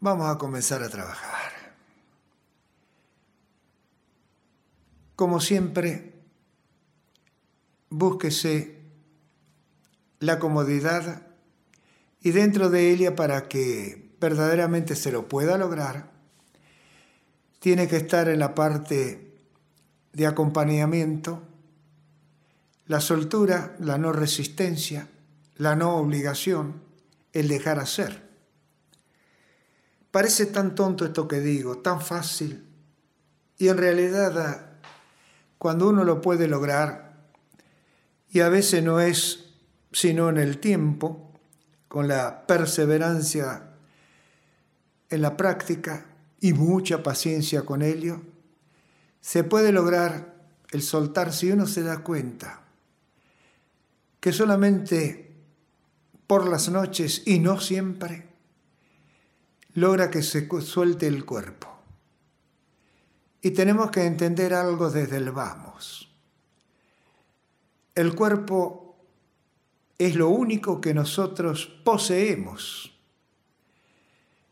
Vamos a comenzar a trabajar. Como siempre, búsquese la comodidad y dentro de ella para que verdaderamente se lo pueda lograr, tiene que estar en la parte de acompañamiento, la soltura, la no resistencia, la no obligación, el dejar hacer. Parece tan tonto esto que digo, tan fácil, y en realidad cuando uno lo puede lograr, y a veces no es sino en el tiempo, con la perseverancia en la práctica y mucha paciencia con ello, se puede lograr el soltar si uno se da cuenta que solamente por las noches y no siempre logra que se suelte el cuerpo. Y tenemos que entender algo desde el vamos. El cuerpo es lo único que nosotros poseemos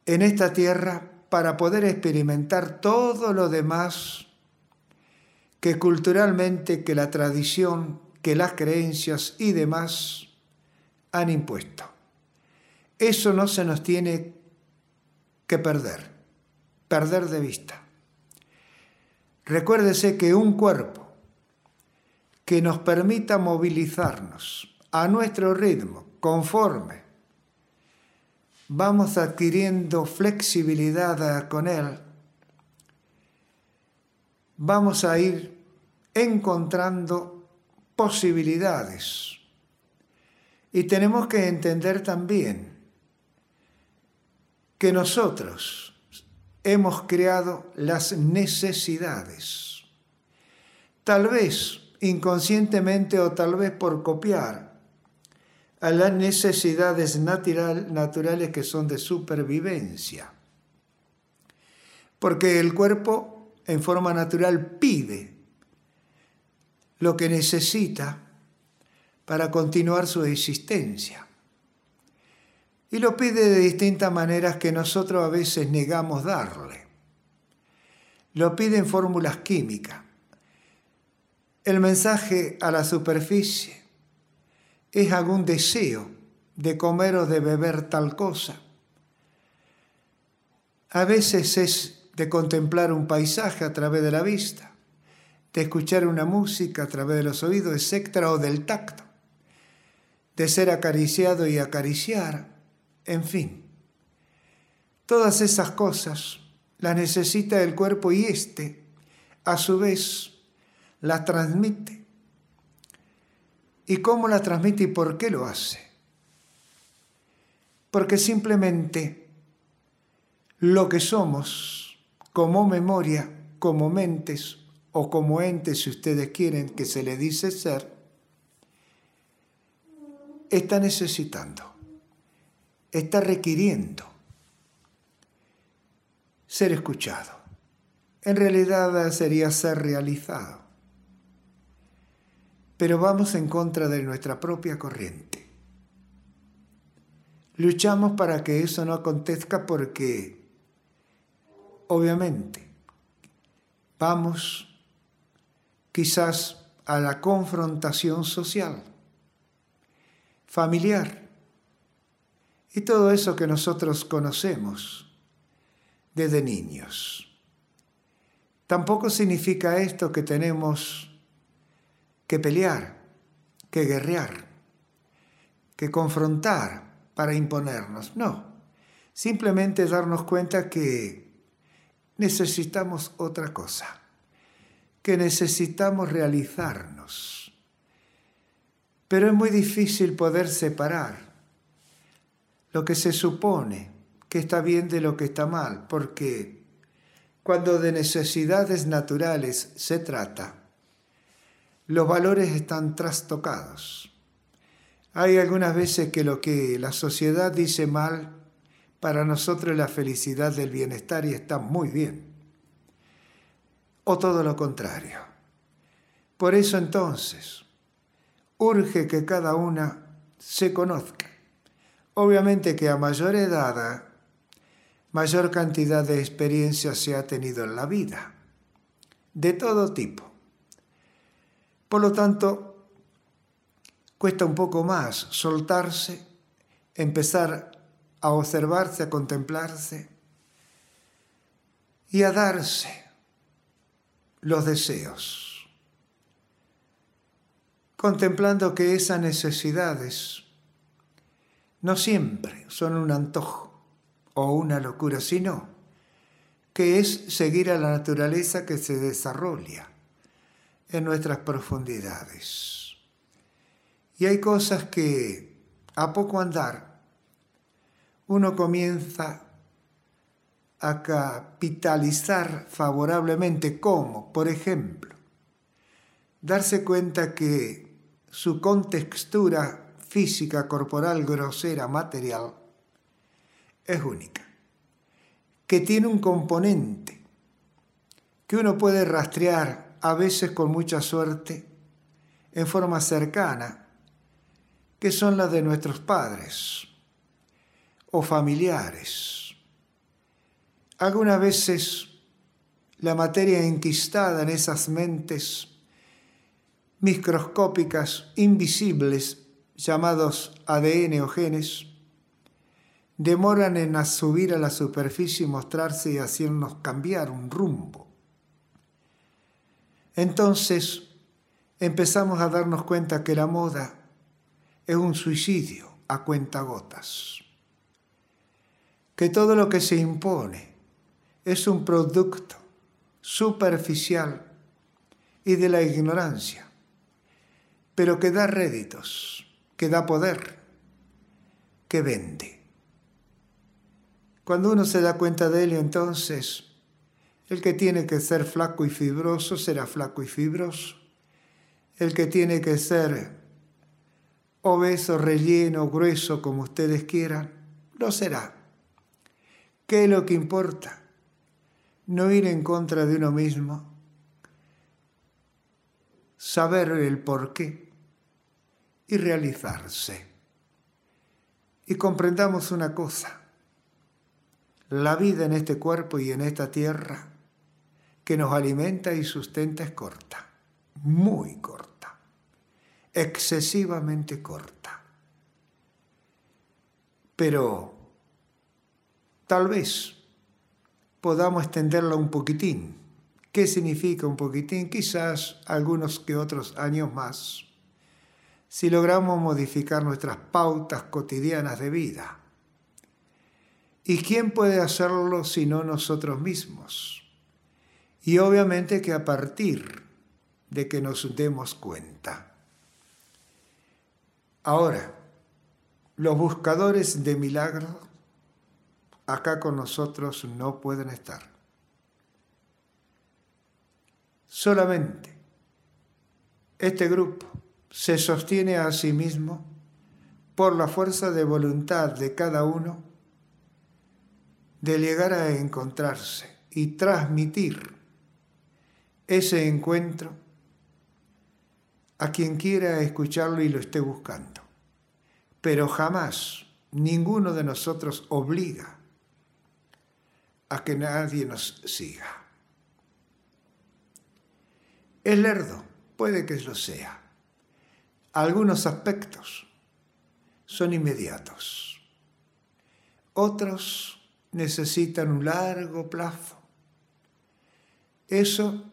en esta tierra para poder experimentar todo lo demás que culturalmente, que la tradición, que las creencias y demás han impuesto. Eso no se nos tiene que perder, perder de vista. Recuérdese que un cuerpo que nos permita movilizarnos a nuestro ritmo, conforme, vamos adquiriendo flexibilidad con él, vamos a ir encontrando posibilidades. Y tenemos que entender también que nosotros hemos creado las necesidades. Tal vez inconscientemente o tal vez por copiar a las necesidades natural, naturales que son de supervivencia. Porque el cuerpo en forma natural pide lo que necesita para continuar su existencia. Y lo pide de distintas maneras que nosotros a veces negamos darle. Lo pide en fórmulas químicas. El mensaje a la superficie es algún deseo de comer o de beber tal cosa. A veces es de contemplar un paisaje a través de la vista, de escuchar una música a través de los oídos, etc., o del tacto, de ser acariciado y acariciar en fin. Todas esas cosas las necesita el cuerpo y éste, a su vez, las transmite. ¿Y cómo la transmite y por qué lo hace? Porque simplemente lo que somos como memoria, como mentes o como entes, si ustedes quieren que se le dice ser, está necesitando está requiriendo ser escuchado. En realidad sería ser realizado. Pero vamos en contra de nuestra propia corriente. Luchamos para que eso no acontezca porque, obviamente, vamos quizás a la confrontación social, familiar, y todo eso que nosotros conocemos desde niños. Tampoco significa esto que tenemos que pelear, que guerrear, que confrontar para imponernos. No, simplemente darnos cuenta que necesitamos otra cosa, que necesitamos realizarnos. Pero es muy difícil poder separar lo que se supone que está bien de lo que está mal, porque cuando de necesidades naturales se trata, los valores están trastocados. Hay algunas veces que lo que la sociedad dice mal, para nosotros la felicidad del bienestar y está muy bien. O todo lo contrario. Por eso entonces, urge que cada una se conozca Obviamente que a mayor edad, mayor cantidad de experiencias se ha tenido en la vida, de todo tipo. Por lo tanto, cuesta un poco más soltarse, empezar a observarse, a contemplarse y a darse los deseos, contemplando que esas necesidades no siempre son un antojo o una locura, sino que es seguir a la naturaleza que se desarrolla en nuestras profundidades. Y hay cosas que a poco andar uno comienza a capitalizar favorablemente, como, por ejemplo, darse cuenta que su contextura física, corporal, grosera, material, es única, que tiene un componente que uno puede rastrear a veces con mucha suerte en forma cercana, que son las de nuestros padres o familiares. Algunas veces la materia enquistada en esas mentes microscópicas, invisibles, llamados ADN o genes, demoran en subir a la superficie y mostrarse y hacernos cambiar un rumbo. Entonces empezamos a darnos cuenta que la moda es un suicidio a cuentagotas, que todo lo que se impone es un producto superficial y de la ignorancia, pero que da réditos, que da poder, que vende. Cuando uno se da cuenta de ello, entonces, el que tiene que ser flaco y fibroso será flaco y fibroso. El que tiene que ser obeso, relleno, grueso, como ustedes quieran, lo será. ¿Qué es lo que importa? No ir en contra de uno mismo, saber el porqué y realizarse. Y comprendamos una cosa la vida en este cuerpo y en esta tierra que nos alimenta y sustenta es corta, muy corta, excesivamente corta. Pero tal vez podamos extenderla un poquitín. ¿Qué significa un poquitín? Quizás algunos que otros años más, si logramos modificar nuestras pautas cotidianas de vida ¿Y quién puede hacerlo sino nosotros mismos? Y obviamente que a partir de que nos demos cuenta. Ahora, los buscadores de milagros acá con nosotros no pueden estar. Solamente este grupo se sostiene a sí mismo por la fuerza de voluntad de cada uno de llegar a encontrarse y transmitir ese encuentro a quien quiera escucharlo y lo esté buscando. Pero jamás ninguno de nosotros obliga a que nadie nos siga. El lerdo puede que lo sea. Algunos aspectos son inmediatos. Otros necesitan un largo plazo. Eso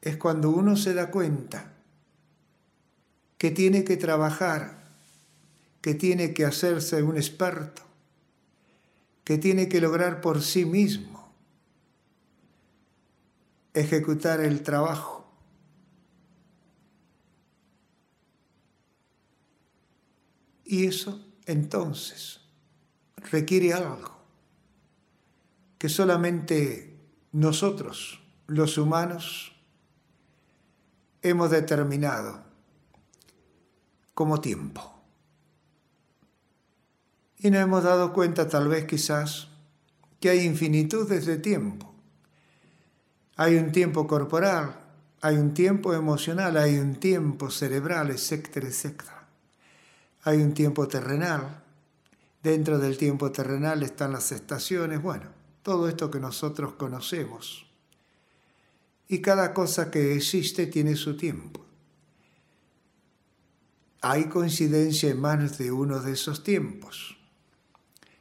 es cuando uno se da cuenta que tiene que trabajar, que tiene que hacerse un experto, que tiene que lograr por sí mismo ejecutar el trabajo. Y eso entonces requiere algo que solamente nosotros, los humanos, hemos determinado como tiempo. Y nos hemos dado cuenta tal vez quizás que hay infinitudes de tiempo. Hay un tiempo corporal, hay un tiempo emocional, hay un tiempo cerebral, etcétera, etcétera. Hay un tiempo terrenal, Dentro del tiempo terrenal están las estaciones, bueno, todo esto que nosotros conocemos. Y cada cosa que existe tiene su tiempo. Hay coincidencia en manos de uno de esos tiempos.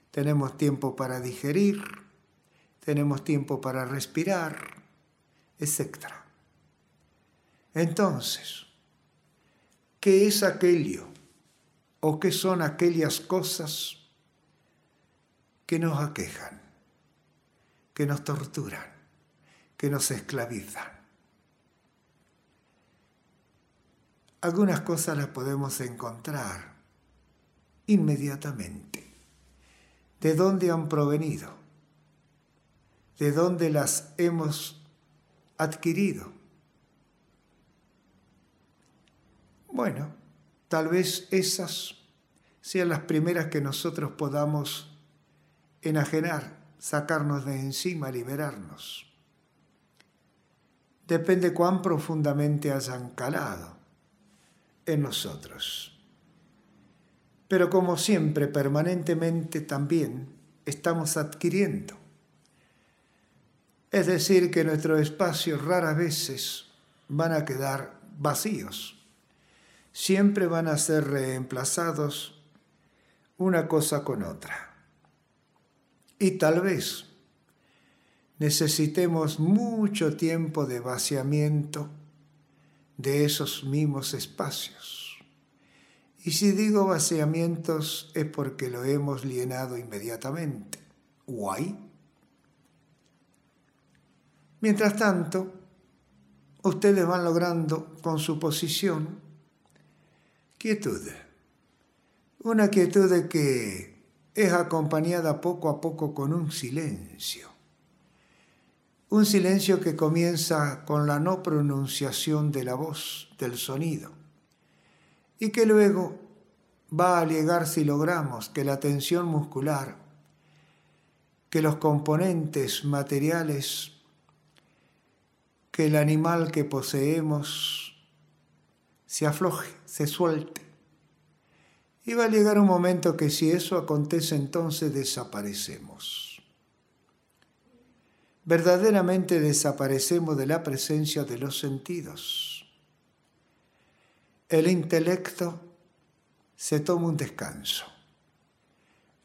Tenemos tiempo para digerir, tenemos tiempo para respirar, etc. Entonces, ¿qué es aquello o qué son aquellas cosas que nos aquejan, que nos torturan, que nos esclavizan? Algunas cosas las podemos encontrar inmediatamente. ¿De dónde han provenido? ¿De dónde las hemos adquirido? Bueno, tal vez esas sean las primeras que nosotros podamos enajenar, sacarnos de encima, liberarnos. Depende cuán profundamente hayan calado en nosotros. Pero como siempre, permanentemente también estamos adquiriendo. Es decir, que nuestros espacios raras veces van a quedar vacíos. Siempre van a ser reemplazados una cosa con otra. Y tal vez necesitemos mucho tiempo de vaciamiento de esos mismos espacios. Y si digo vaciamientos es porque lo hemos llenado inmediatamente. Guay. Mientras tanto, ustedes van logrando con su posición quietud. Una quietud que es acompañada poco a poco con un silencio. Un silencio que comienza con la no pronunciación de la voz, del sonido, y que luego va a llegar si logramos que la tensión muscular, que los componentes materiales que el animal que poseemos se afloje, se suelte. Y va a llegar un momento que si eso acontece entonces desaparecemos. Verdaderamente desaparecemos de la presencia de los sentidos. El intelecto se toma un descanso.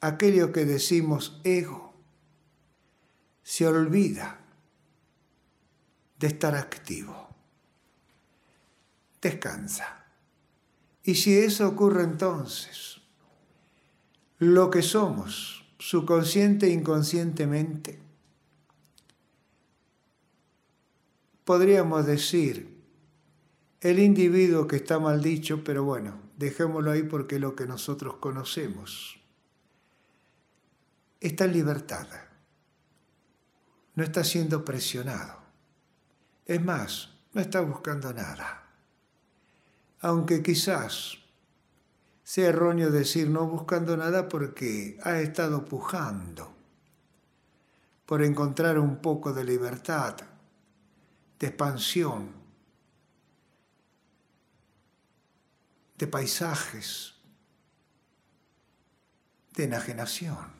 Aquello que decimos ego se olvida de estar activo. Descansa. Y si eso ocurre entonces, lo que somos, subconsciente e inconscientemente, podríamos decir, el individuo que está mal dicho, pero bueno, dejémoslo ahí porque lo que nosotros conocemos, está en libertad, no está siendo presionado es más, no está buscando nada. Aunque quizás sea erróneo decir no buscando nada porque ha estado pujando por encontrar un poco de libertad, de expansión, de paisajes, de enajenación.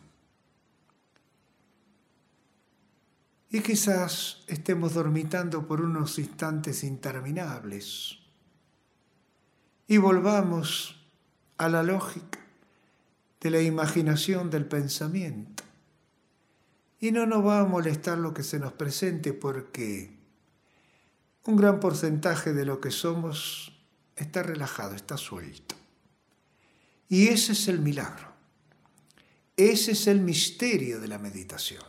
y quizás estemos dormitando por unos instantes interminables y volvamos a la lógica de la imaginación del pensamiento. Y no nos va a molestar lo que se nos presente porque un gran porcentaje de lo que somos está relajado, está suelto. Y ese es el milagro. Ese es el misterio de la meditación.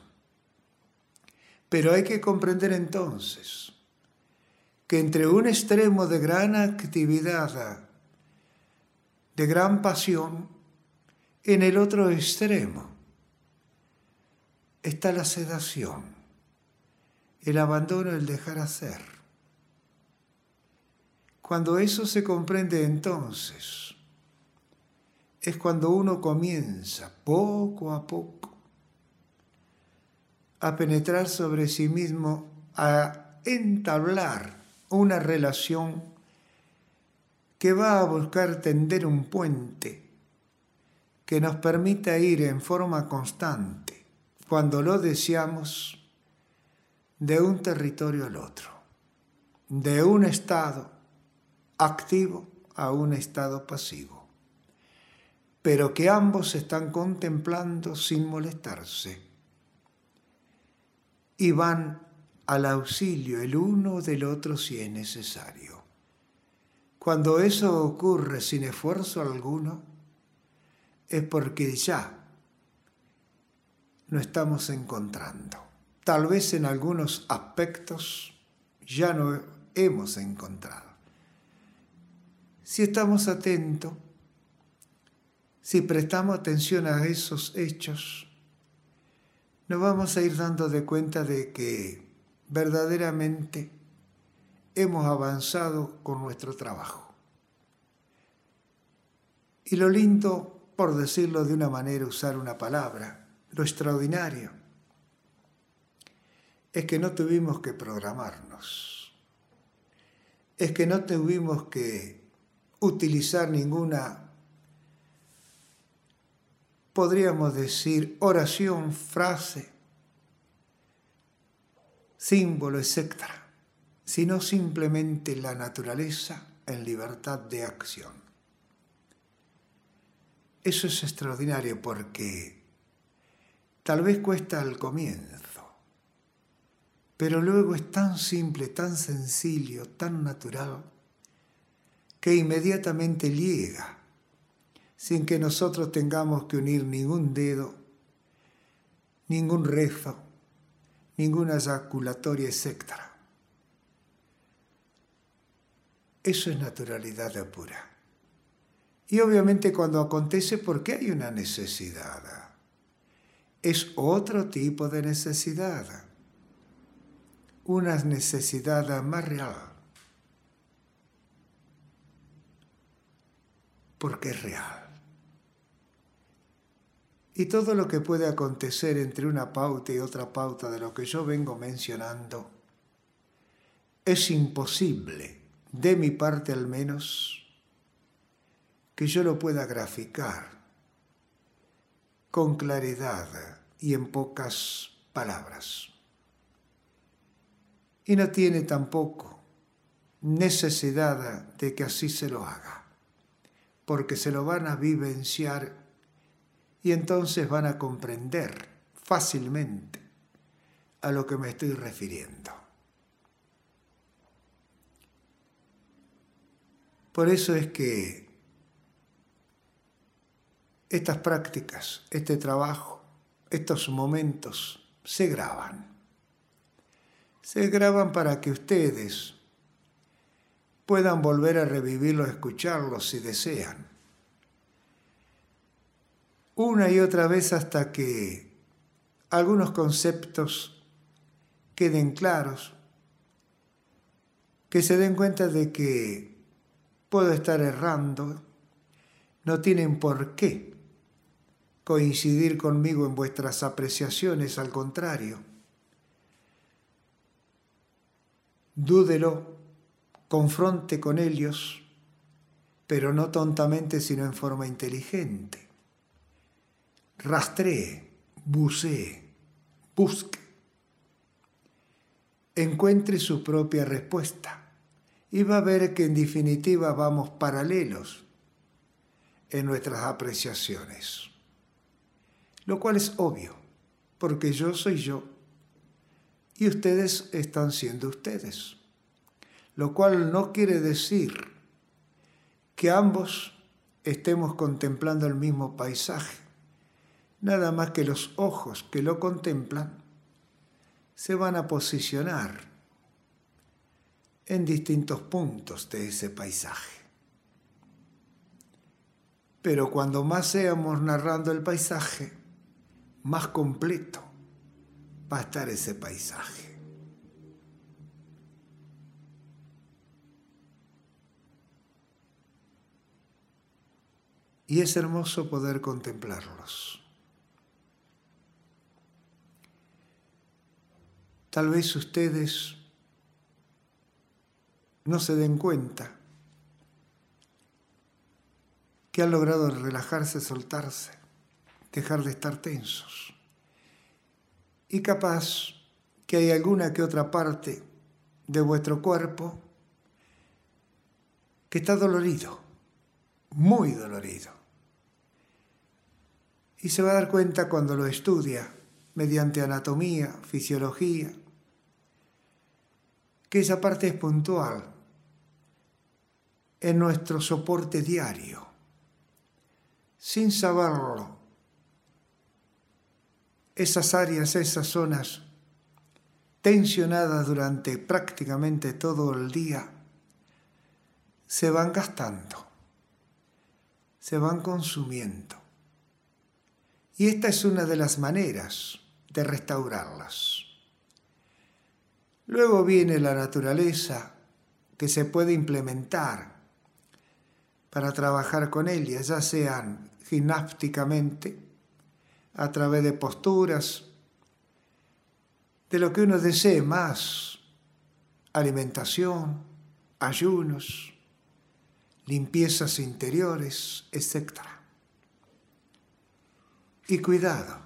Pero hay que comprender entonces que entre un extremo de gran actividad, de gran pasión, en el otro extremo está la sedación, el abandono, el dejar hacer. Cuando eso se comprende entonces, es cuando uno comienza poco a poco a penetrar sobre sí mismo, a entablar una relación que va a buscar tender un puente que nos permita ir en forma constante, cuando lo deseamos, de un territorio al otro, de un estado activo a un estado pasivo, pero que ambos están contemplando sin molestarse y van al auxilio el uno del otro si es necesario. Cuando eso ocurre sin esfuerzo alguno, es porque ya no estamos encontrando. Tal vez en algunos aspectos ya no hemos encontrado. Si estamos atentos, si prestamos atención a esos hechos, nos vamos a ir dando de cuenta de que verdaderamente hemos avanzado con nuestro trabajo. Y lo lindo, por decirlo de una manera, usar una palabra, lo extraordinario, es que no tuvimos que programarnos, es que no tuvimos que utilizar ninguna, podríamos decir, oración, frase, símbolo, etc., sino simplemente la naturaleza en libertad de acción. Eso es extraordinario porque tal vez cuesta al comienzo, pero luego es tan simple, tan sencillo, tan natural, que inmediatamente llega, sin que nosotros tengamos que unir ningún dedo, ningún rezo, ninguna ejaculatoria, etc. Eso es naturalidad pura. Y obviamente cuando acontece, porque hay una necesidad. Es otro tipo de necesidad. Una necesidad más real. Porque es real. Y todo lo que puede acontecer entre una pauta y otra pauta de lo que yo vengo mencionando es imposible, de mi parte al menos, que yo lo pueda graficar con claridad y en pocas palabras. Y no tiene tampoco necesidad de que así se lo haga, porque se lo van a vivenciar y entonces van a comprender fácilmente a lo que me estoy refiriendo. Por eso es que estas prácticas, este trabajo, estos momentos se graban. Se graban para que ustedes puedan volver a revivirlo, escucharlos si desean una y otra vez hasta que algunos conceptos queden claros, que se den cuenta de que puedo estar errando, no tienen por qué coincidir conmigo en vuestras apreciaciones, al contrario. Dúdelo, confronte con ellos, pero no tontamente, sino en forma inteligente. Rastree, bucee, busque, encuentre su propia respuesta y va a ver que en definitiva vamos paralelos en nuestras apreciaciones. Lo cual es obvio, porque yo soy yo y ustedes están siendo ustedes. Lo cual no quiere decir que ambos estemos contemplando el mismo paisaje nada más que los ojos que lo contemplan se van a posicionar en distintos puntos de ese paisaje. Pero cuando más seamos narrando el paisaje, más completo va a estar ese paisaje. Y es hermoso poder contemplarlos. Tal vez ustedes no se den cuenta que han logrado relajarse, soltarse. dejar de estar tensos. Y capaz que hay alguna que otra parte de vuestro cuerpo que está dolorido, muy dolorido. Y se va a dar cuenta cuando lo estudia mediante anatomía, fisiología, que esa parte es puntual en nuestro soporte diario, sin saberlo. Esas áreas, esas zonas tensionadas durante prácticamente todo el día, se van gastando, se van consumiendo. Y esta es una de las maneras de restaurarlas. Luego viene la naturaleza que se puede implementar para trabajar con ella, ya sean gimnásticamente, a través de posturas, de lo que uno desee más, alimentación, ayunos, limpiezas interiores, etc. Y cuidado,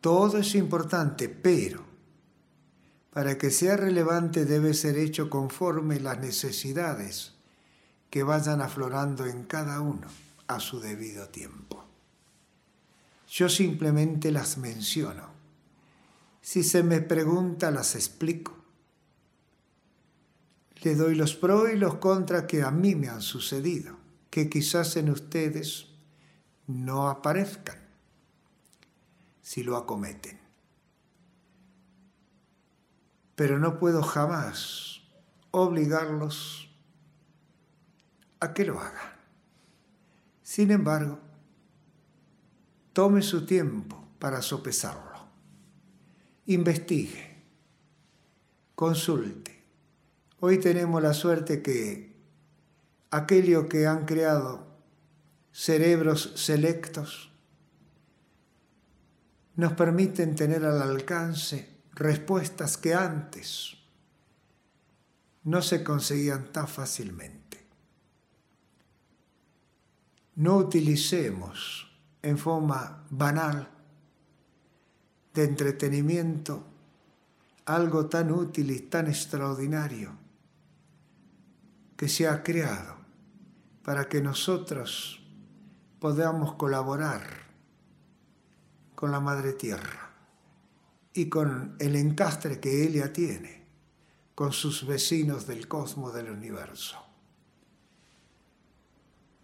todo es importante, pero para que sea relevante debe ser hecho conforme las necesidades que vayan aflorando en cada uno a su debido tiempo. Yo simplemente las menciono. Si se me pregunta, las explico. Le doy los pros y los contras que a mí me han sucedido, que quizás en ustedes no aparezcan si lo acometen pero no puedo jamás obligarlos a que lo hagan. Sin embargo, tome su tiempo para sopesarlo. Investigue, consulte. Hoy tenemos la suerte que aquellos que han creado cerebros selectos nos permiten tener al alcance respuestas que antes no se conseguían tan fácilmente. No utilicemos en forma banal de entretenimiento algo tan útil y tan extraordinario que se ha creado para que nosotros podamos colaborar con la Madre Tierra y con el encastre que ella tiene con sus vecinos del cosmos del universo.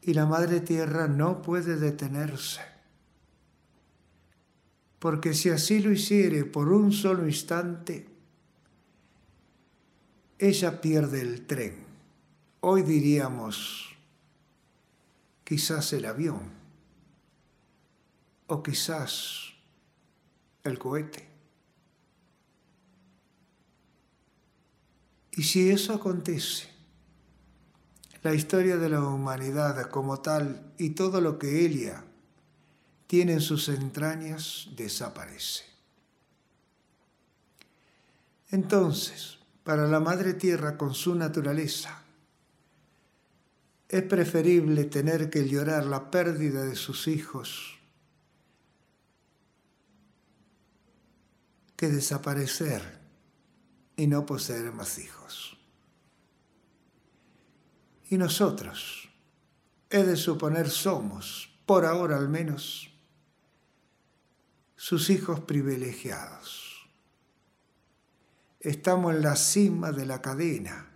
Y la Madre Tierra no puede detenerse, porque si así lo hiciere por un solo instante, ella pierde el tren. Hoy diríamos, quizás el avión, o quizás el cohete. Y si eso acontece, la historia de la humanidad como tal y todo lo que ella tiene en sus entrañas desaparece. Entonces, para la Madre Tierra con su naturaleza, es preferible tener que llorar la pérdida de sus hijos que desaparecer y no poseer más hijos. Y nosotros, he de suponer, somos, por ahora al menos, sus hijos privilegiados. Estamos en la cima de la cadena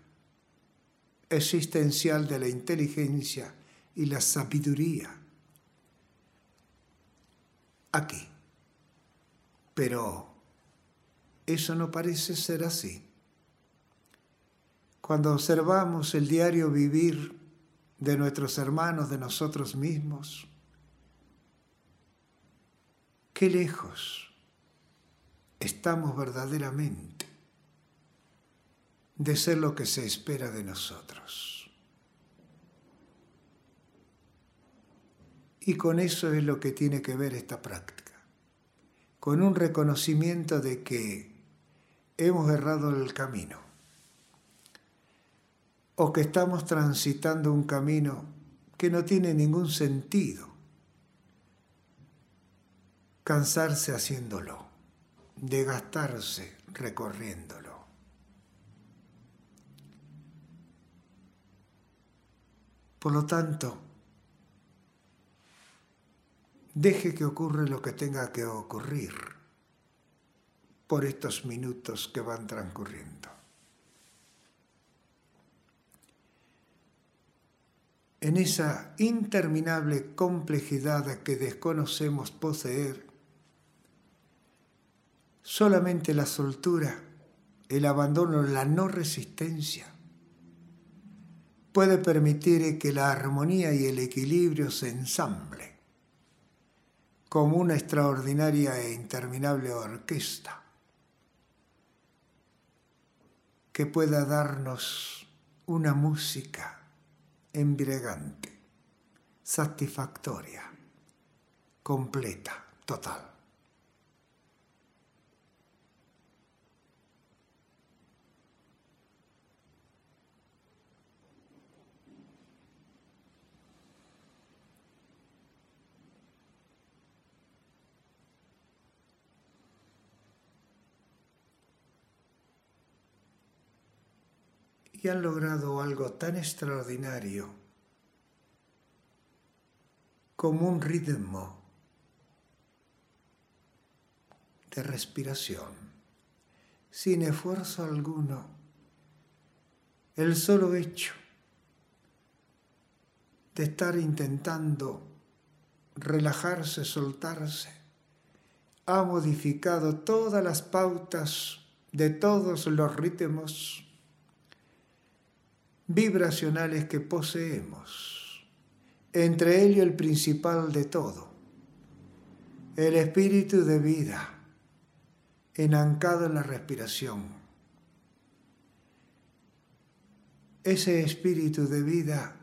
existencial de la inteligencia y la sabiduría. Aquí. Pero eso no parece ser así. Cuando observamos el diario vivir de nuestros hermanos, de nosotros mismos, qué lejos estamos verdaderamente de ser lo que se espera de nosotros. Y con eso es lo que tiene que ver esta práctica, con un reconocimiento de que hemos errado el camino o que estamos transitando un camino que no tiene ningún sentido cansarse haciéndolo, de gastarse recorriéndolo. Por lo tanto, deje que ocurra lo que tenga que ocurrir por estos minutos que van transcurriendo. En esa interminable complejidad que desconocemos poseer, solamente la soltura, el abandono, la no resistencia puede permitir que la armonía y el equilibrio se ensamble como una extraordinaria e interminable orquesta que pueda darnos una música embriagante, satisfactoria, completa, total. Y han logrado algo tan extraordinario como un ritmo de respiración, sin esfuerzo alguno. El solo hecho de estar intentando relajarse, soltarse, ha modificado todas las pautas de todos los ritmos vibracionales que poseemos, entre ellos el principal de todo, el espíritu de vida, enancado en la respiración. Ese espíritu de vida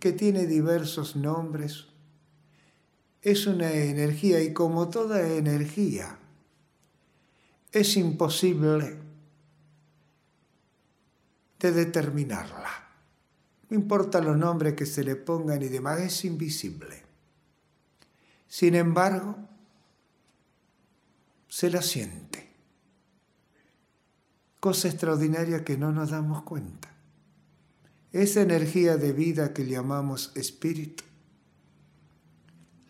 que tiene diversos nombres, es una energía y como toda energía, es imposible de determinarla. No importa los nombres que se le pongan y demás, es invisible. Sin embargo, se la siente. Cosa extraordinaria que no nos damos cuenta. Esa energía de vida que llamamos espíritu,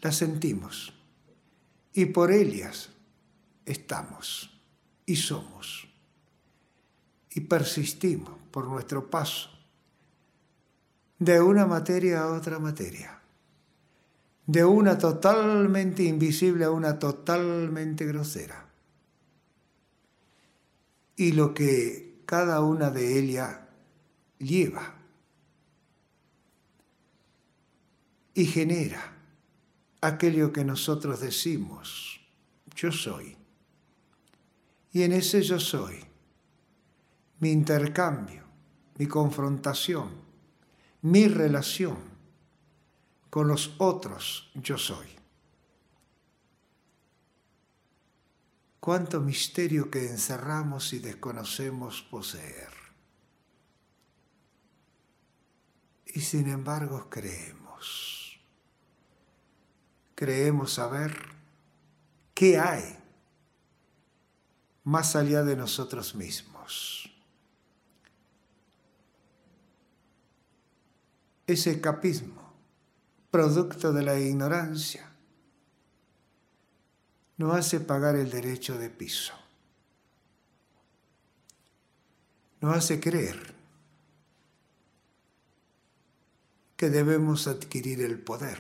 la sentimos y por ellas estamos y somos y persistimos por nuestro paso de una materia a otra materia, de una totalmente invisible a una totalmente grosera. Y lo que cada una de ellas lleva y genera aquello que nosotros decimos, yo soy. Y en ese yo soy mi intercambio, mi confrontación, mi relación con los otros yo soy. Cuánto misterio que encerramos y desconocemos poseer. Y sin embargo creemos. Creemos saber qué hay más allá de nosotros mismos. Ese escapismo, producto de la ignorancia, nos hace pagar el derecho de piso. Nos hace creer que debemos adquirir el poder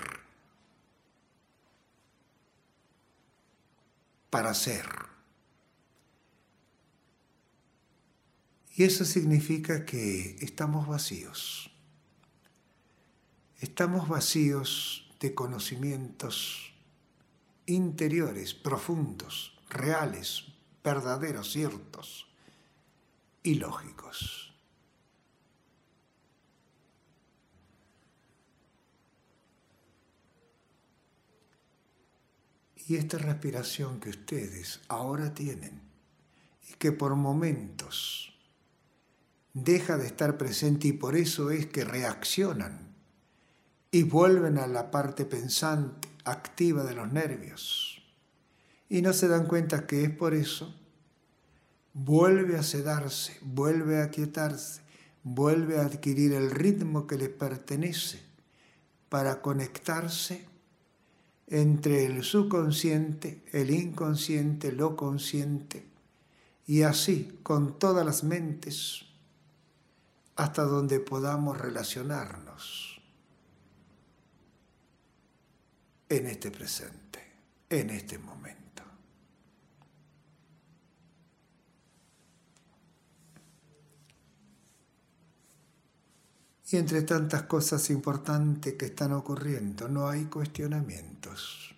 para ser. Y eso significa que estamos vacíos. Estamos vacíos de conocimientos interiores, profundos, reales, verdaderos, ciertos y lógicos. Y esta respiración que ustedes ahora tienen y que por momentos deja de estar presente y por eso es que reaccionan y vuelven a la parte pensante, activa de los nervios. y no se dan cuenta que es por eso, vuelve a sedarse, vuelve a quietarse, vuelve a adquirir el ritmo que le pertenece para conectarse entre el subconsciente, el inconsciente, lo consciente, y así con todas las mentes hasta donde podamos relacionarnos en este presente, en este momento. Y entre tantas cosas importantes que están ocurriendo, no hay cuestionamientos.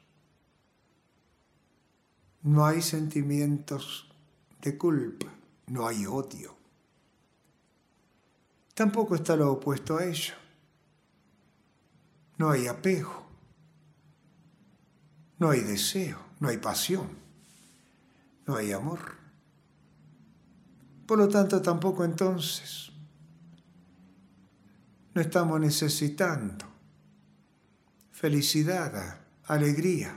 No hay sentimientos de culpa, no hay odio. Tampoco está lo opuesto a ello. No hay apego, no hay deseo, no hay pasión, no hay amor. Por lo tanto, tampoco entonces no estamos necesitando felicidad, alegría,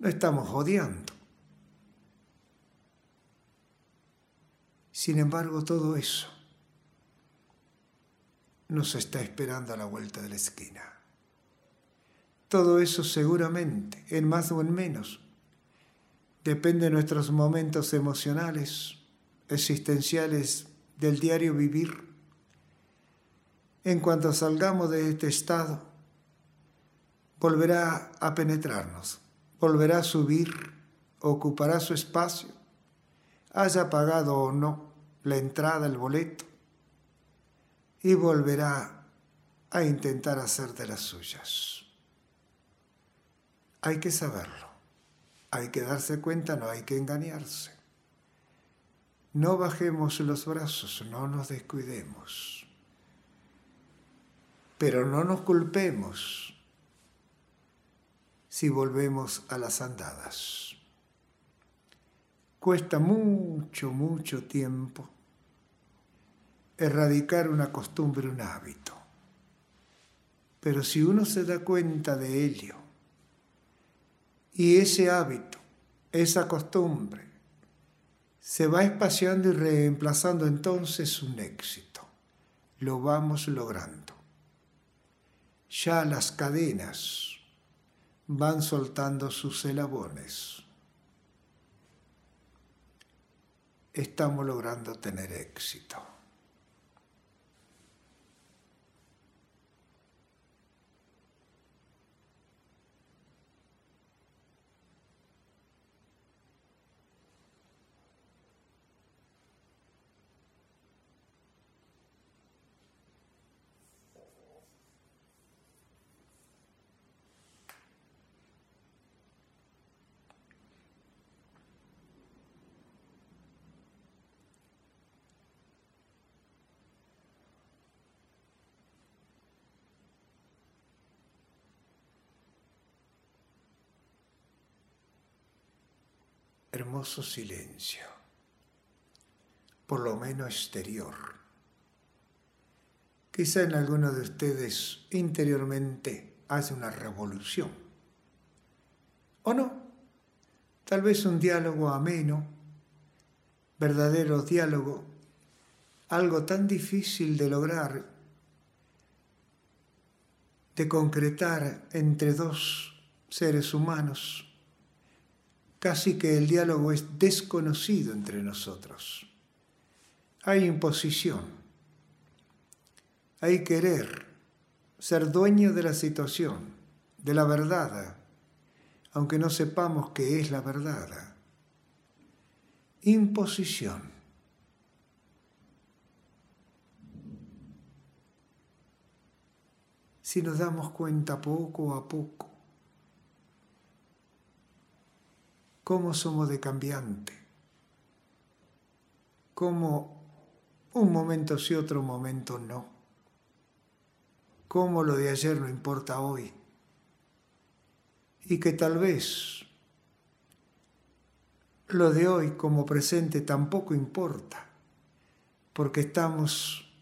no estamos odiando. Sin embargo, todo eso nos está esperando a la vuelta de la esquina. Todo eso seguramente, en más o en menos, depende de nuestros momentos emocionales, existenciales, del diario vivir en cuanto salgamos de este estado, volverá a penetrarnos, volverá a subir, ocupará su espacio, haya pagado o no la entrada, el boleto, y volverá a intentar hacer de las suyas. Hay que saberlo, hay que darse cuenta, no hay que engañarse. No bajemos los brazos, no nos descuidemos. Pero no nos culpemos si volvemos a las andadas. Cuesta mucho, mucho tiempo erradicar una costumbre, un hábito. Pero si uno se da cuenta de ello y ese hábito, esa costumbre, se va espaciando y reemplazando entonces un éxito. Lo vamos logrando ya las cadenas van soltando sus elabones. Estamos logrando tener éxito. Hermoso silencio, por lo menos exterior. Quizá en alguno de ustedes interiormente hace una revolución. ¿O no? Tal vez un diálogo ameno, verdadero diálogo, algo tan difícil de lograr, de concretar entre dos seres humanos Casi que el diálogo es desconocido entre nosotros. Hay imposición. Hay querer ser dueño de la situación, de la verdad, aunque no sepamos qué es la verdad. Imposición. Si nos damos cuenta poco a poco, cómo somos de cambiante, cómo un momento sí, otro momento no, cómo lo de ayer no importa hoy, y que tal vez lo de hoy como presente tampoco importa, porque estamos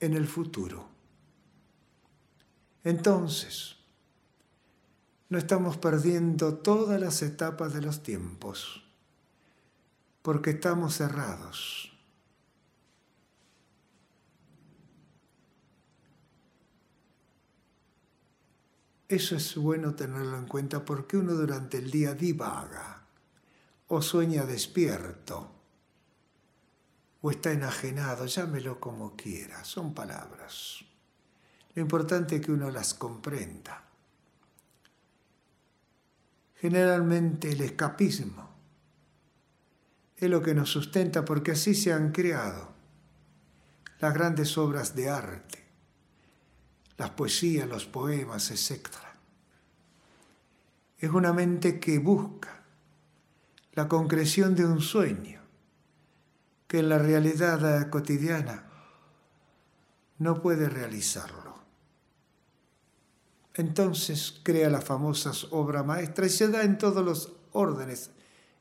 en el futuro. Entonces, no estamos perdiendo todas las etapas de los tiempos, porque estamos cerrados. Eso es bueno tenerlo en cuenta porque uno durante el día divaga o sueña despierto o está enajenado, llámelo como quiera, son palabras. Lo importante es que uno las comprenda. Generalmente el escapismo es lo que nos sustenta porque así se han creado las grandes obras de arte las poesías, los poemas, etc. Es una mente que busca la concreción de un sueño que en la realidad cotidiana no puede realizarlo. Entonces crea las famosas obras maestras y se da en todos los órdenes,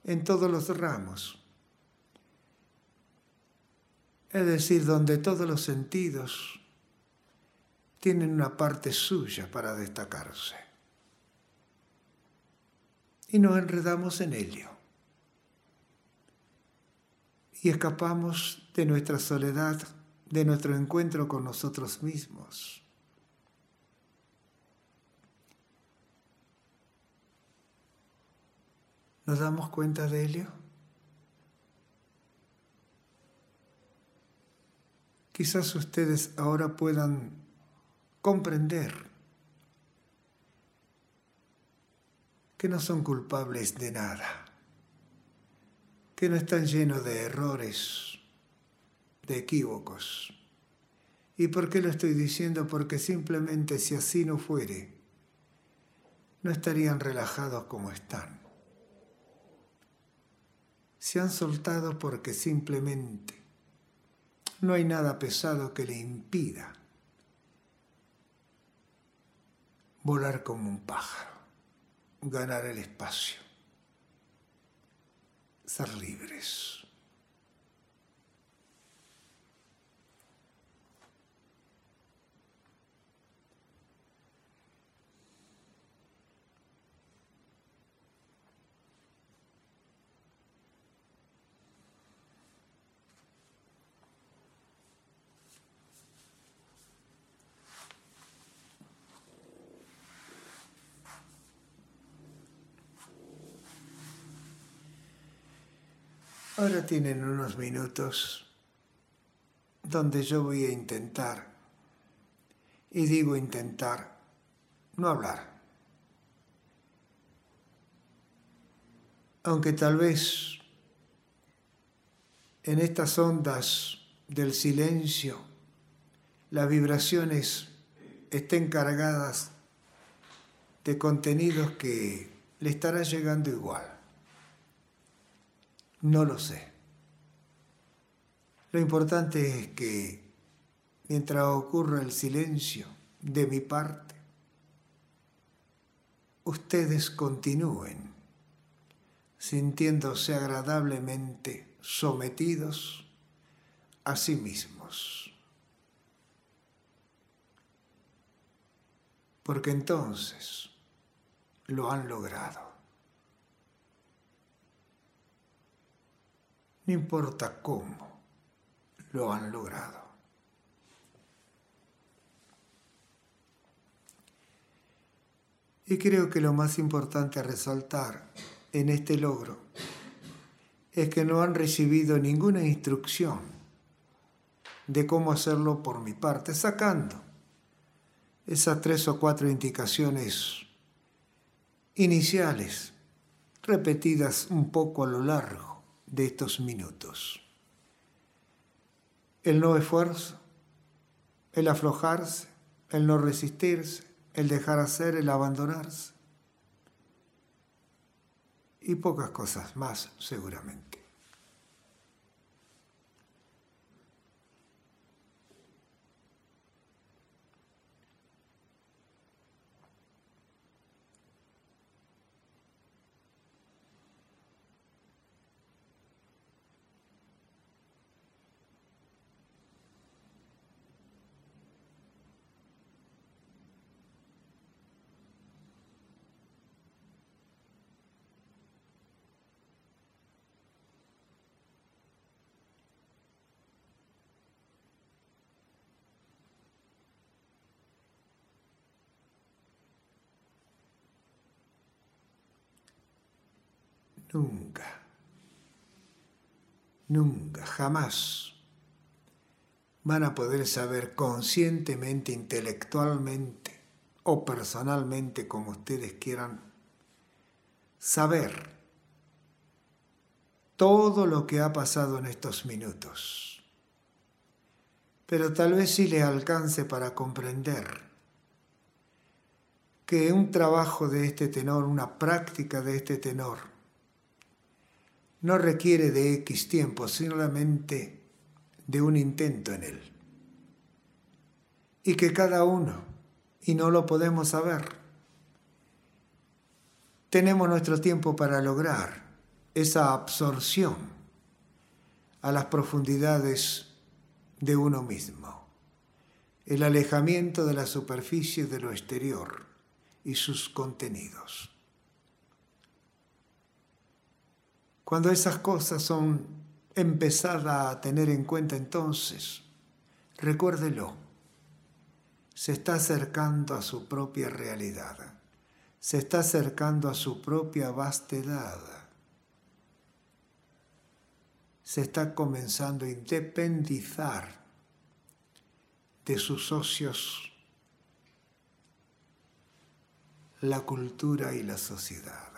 en todos los ramos. Es decir, donde todos los sentidos tienen una parte suya para destacarse. Y nos enredamos en ello. Y escapamos de nuestra soledad, de nuestro encuentro con nosotros mismos. ¿Nos damos cuenta de ello? Quizás ustedes ahora puedan comprender que no son culpables de nada, que no están llenos de errores, de equívocos. ¿Y por qué lo estoy diciendo? Porque simplemente si así no fuere, no estarían relajados como están. Se han soltado porque simplemente no hay nada pesado que le impida volar como un pájaro, ganar el espacio, ser libres. Ahora tienen unos minutos donde yo voy a intentar, y digo intentar, no hablar. Aunque tal vez en estas ondas del silencio las vibraciones estén cargadas de contenidos que le estará llegando igual. No lo sé. Lo importante es que mientras ocurra el silencio de mi parte, ustedes continúen sintiéndose agradablemente sometidos a sí mismos. Porque entonces lo han logrado. No importa cómo lo han logrado. Y creo que lo más importante a resaltar en este logro es que no han recibido ninguna instrucción de cómo hacerlo por mi parte, sacando esas tres o cuatro indicaciones iniciales, repetidas un poco a lo largo de estos minutos. El no esfuerzo, el aflojarse, el no resistirse, el dejar hacer, el abandonarse y pocas cosas más seguramente. Nunca, nunca, jamás van a poder saber conscientemente, intelectualmente o personalmente, como ustedes quieran, saber todo lo que ha pasado en estos minutos. Pero tal vez sí les alcance para comprender que un trabajo de este tenor, una práctica de este tenor, no requiere de X tiempo, solamente de un intento en él. Y que cada uno, y no lo podemos saber, tenemos nuestro tiempo para lograr esa absorción a las profundidades de uno mismo, el alejamiento de la superficie de lo exterior y sus contenidos. Cuando esas cosas son empezadas a tener en cuenta entonces, recuérdelo, se está acercando a su propia realidad, se está acercando a su propia vastedad, se está comenzando a independizar de sus socios la cultura y la sociedad.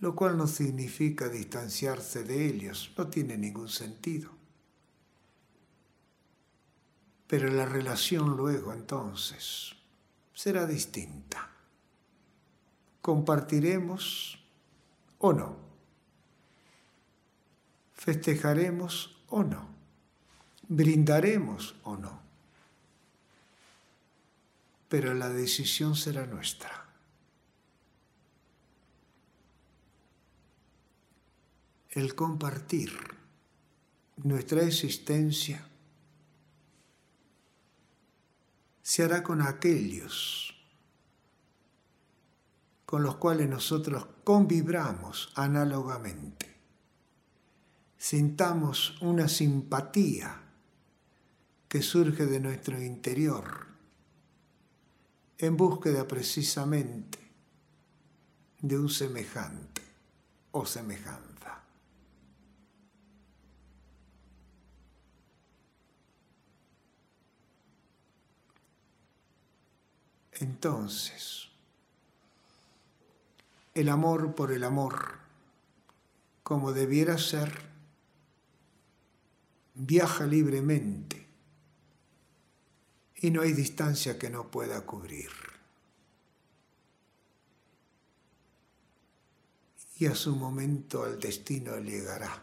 Lo cual no significa distanciarse de ellos, no tiene ningún sentido. Pero la relación luego entonces será distinta. Compartiremos o no. Festejaremos o no. Brindaremos o no pero la decisión será nuestra. El compartir nuestra existencia se hará con aquellos con los cuales nosotros convibramos análogamente. Sintamos una simpatía que surge de nuestro interior en búsqueda precisamente de un semejante o semejanza. Entonces, el amor por el amor, como debiera ser, viaja libremente y no hay distancia que no pueda cubrir. Y a su momento al destino llegará.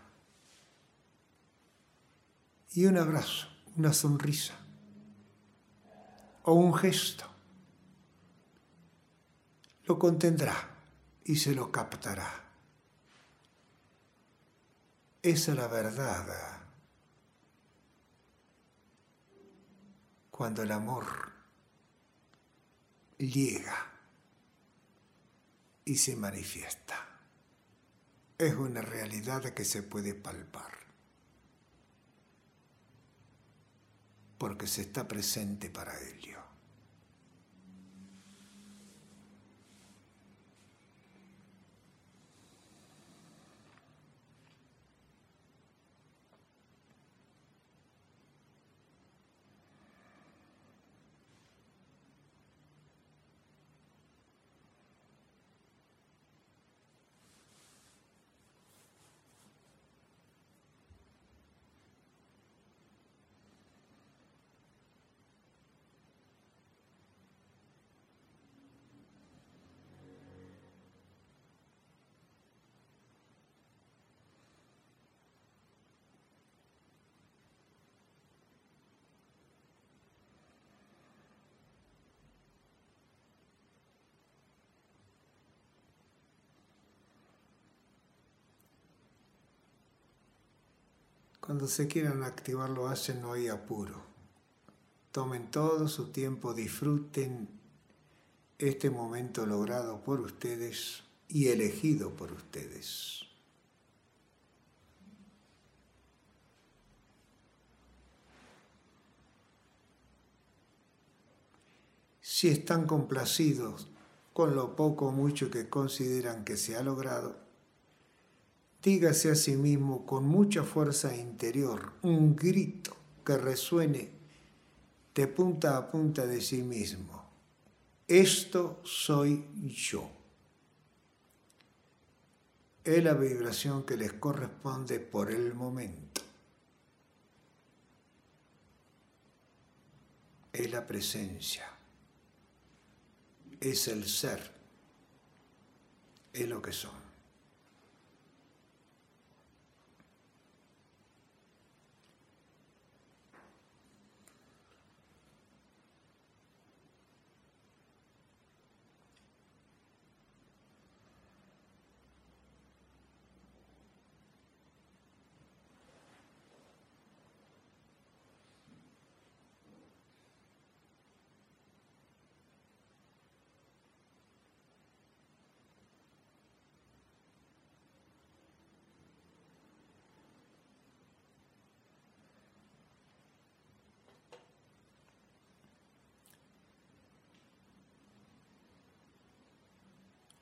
Y un abrazo, una sonrisa o un gesto lo contendrá y se lo captará. Esa es la verdad cuando el amor llega y se manifiesta. Es una realidad que se puede palpar, porque se está presente para ello. Cuando se quieran activar lo hacen, no hay apuro. Tomen todo su tiempo, disfruten este momento logrado por ustedes y elegido por ustedes. Si están complacidos con lo poco o mucho que consideran que se ha logrado, dígase a sí mismo con mucha fuerza interior, un grito que resuene de punta a punta de sí mismo. Esto soy yo. Es la vibración que les corresponde por el momento. Es la presencia. Es el ser. Es lo que son.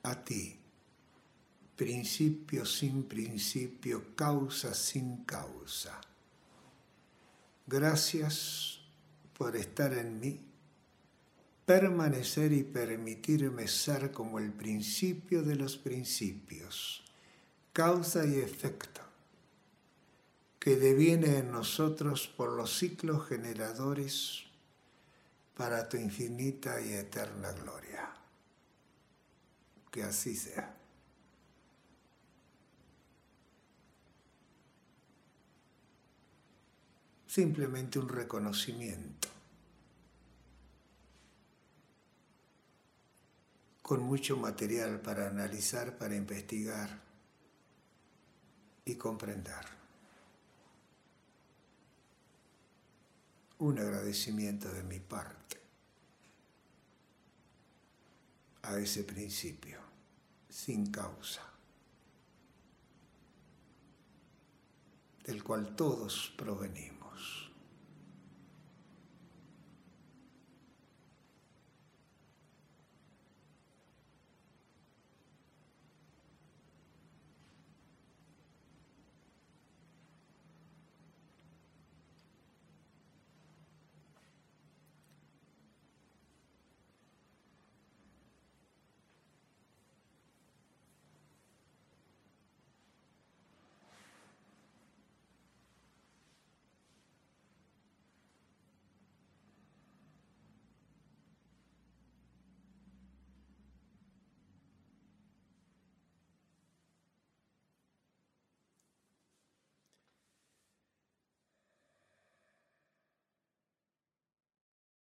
A ti, principio sin principio, causa sin causa. Gracias por estar en mí, permanecer y permitirme ser como el principio de los principios, causa y efecto, que deviene en nosotros por los ciclos generadores para tu infinita y eterna gloria que así sea. Simplemente un reconocimiento con mucho material para analizar, para investigar y comprender. Un agradecimiento de mi parte a ese principio sin causa, del cual todos provenimos.